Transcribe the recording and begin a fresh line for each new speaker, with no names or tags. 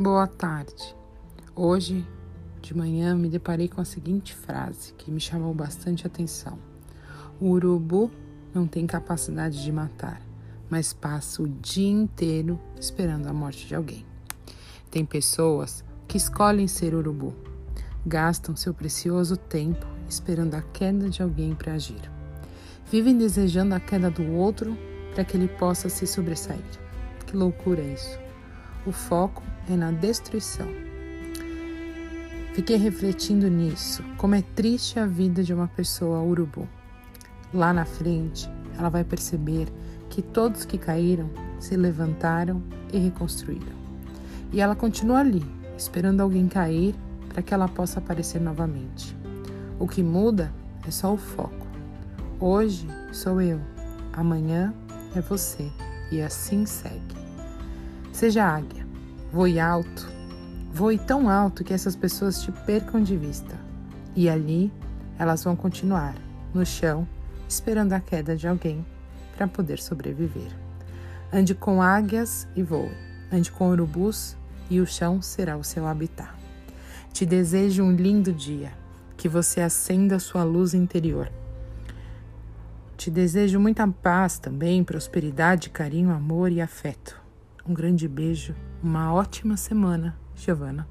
Boa tarde. Hoje de manhã me deparei com a seguinte frase que me chamou bastante atenção: O urubu não tem capacidade de matar, mas passa o dia inteiro esperando a morte de alguém. Tem pessoas que escolhem ser urubu, gastam seu precioso tempo esperando a queda de alguém para agir. Vivem desejando a queda do outro para que ele possa se sobressair. Que loucura isso! O foco é na destruição. Fiquei refletindo nisso, como é triste a vida de uma pessoa urubu. Lá na frente, ela vai perceber que todos que caíram se levantaram e reconstruíram. E ela continua ali, esperando alguém cair para que ela possa aparecer novamente. O que muda é só o foco. Hoje sou eu, amanhã é você, e assim segue. Seja águia, voe alto, voe tão alto que essas pessoas te percam de vista. E ali elas vão continuar, no chão, esperando a queda de alguém para poder sobreviver. Ande com águias e voe, ande com urubus e o chão será o seu habitat. Te desejo um lindo dia, que você acenda sua luz interior. Te desejo muita paz também, prosperidade, carinho, amor e afeto. Um grande beijo, uma ótima semana, Giovana.